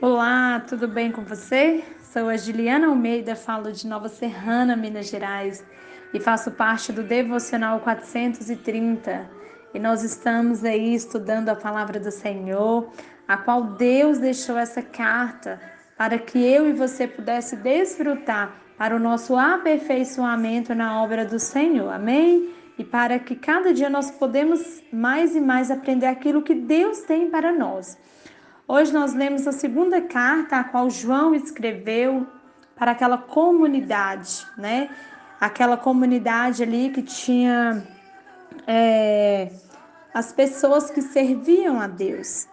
Olá, tudo bem com você? Sou a Juliana Almeida, falo de Nova Serrana, Minas Gerais, e faço parte do Devocional 430. E nós estamos aí estudando a palavra do Senhor, a qual Deus deixou essa carta para que eu e você pudesse desfrutar para o nosso aperfeiçoamento na obra do Senhor. Amém? E para que cada dia nós podemos mais e mais aprender aquilo que Deus tem para nós. Hoje nós lemos a segunda carta a qual João escreveu para aquela comunidade, né? Aquela comunidade ali que tinha é, as pessoas que serviam a Deus.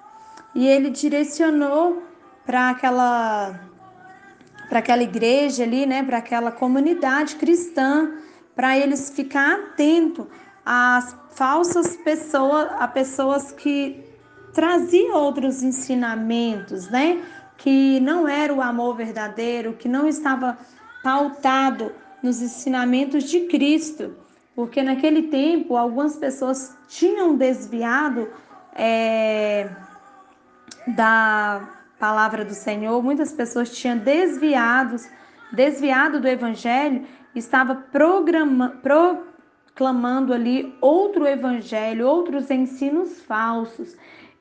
E ele direcionou para aquela para aquela igreja ali, né, para aquela comunidade cristã, para eles ficar atento às falsas pessoas, a pessoas que trazia outros ensinamentos, né? Que não era o amor verdadeiro, que não estava pautado nos ensinamentos de Cristo, porque naquele tempo algumas pessoas tinham desviado é, da palavra do Senhor, muitas pessoas tinham desviados, desviado do Evangelho, estava programa, proclamando ali outro Evangelho, outros ensinos falsos.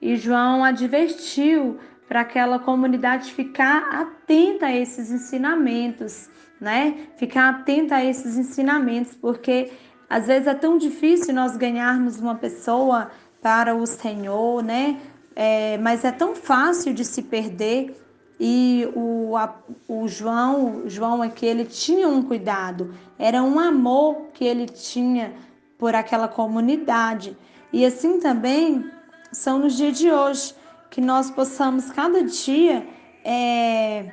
E João advertiu para aquela comunidade ficar atenta a esses ensinamentos, né? Ficar atenta a esses ensinamentos, porque às vezes é tão difícil nós ganharmos uma pessoa para o Senhor, né? É, mas é tão fácil de se perder. E o, a, o João, João é que ele tinha um cuidado, era um amor que ele tinha por aquela comunidade. E assim também são nos dias de hoje, que nós possamos cada dia é,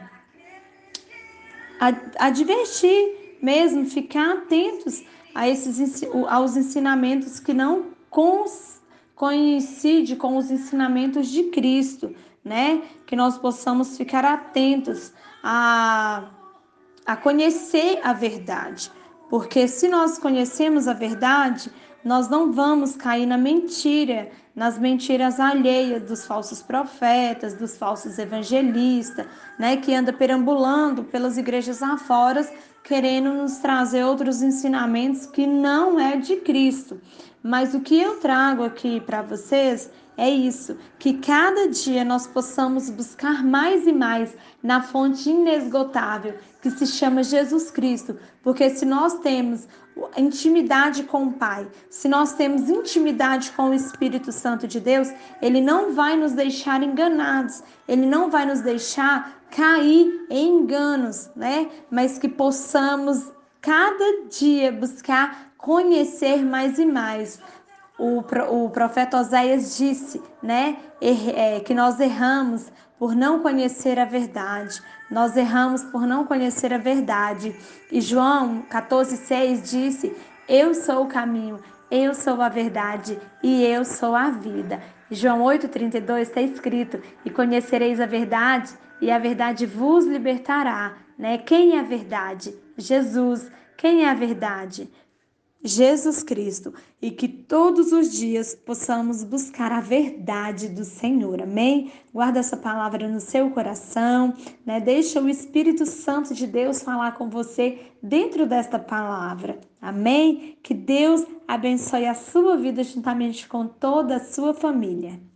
advertir mesmo, ficar atentos a esses, aos ensinamentos que não coincidem com os ensinamentos de Cristo, né? Que nós possamos ficar atentos a, a conhecer a verdade. Porque se nós conhecemos a verdade, nós não vamos cair na mentira, nas mentiras alheias dos falsos profetas, dos falsos evangelistas, né, que anda perambulando pelas igrejas afora, querendo nos trazer outros ensinamentos que não é de Cristo. Mas o que eu trago aqui para vocês é isso, que cada dia nós possamos buscar mais e mais na fonte inesgotável que se chama Jesus Cristo, porque se nós temos intimidade com o Pai, se nós temos intimidade com o Espírito Santo de Deus, ele não vai nos deixar enganados, ele não vai nos deixar cair em enganos, né? Mas que possamos cada dia buscar conhecer mais e mais o, o profeta Oséias disse, né, é, que nós erramos por não conhecer a verdade. Nós erramos por não conhecer a verdade. E João 14,6 disse: Eu sou o caminho, eu sou a verdade e eu sou a vida. João 8,32 está escrito: E conhecereis a verdade, e a verdade vos libertará. Né? Quem é a verdade? Jesus. Quem é a verdade? Jesus Cristo e que todos os dias possamos buscar a verdade do Senhor. Amém? Guarda essa palavra no seu coração, né? Deixa o Espírito Santo de Deus falar com você dentro desta palavra. Amém? Que Deus abençoe a sua vida juntamente com toda a sua família.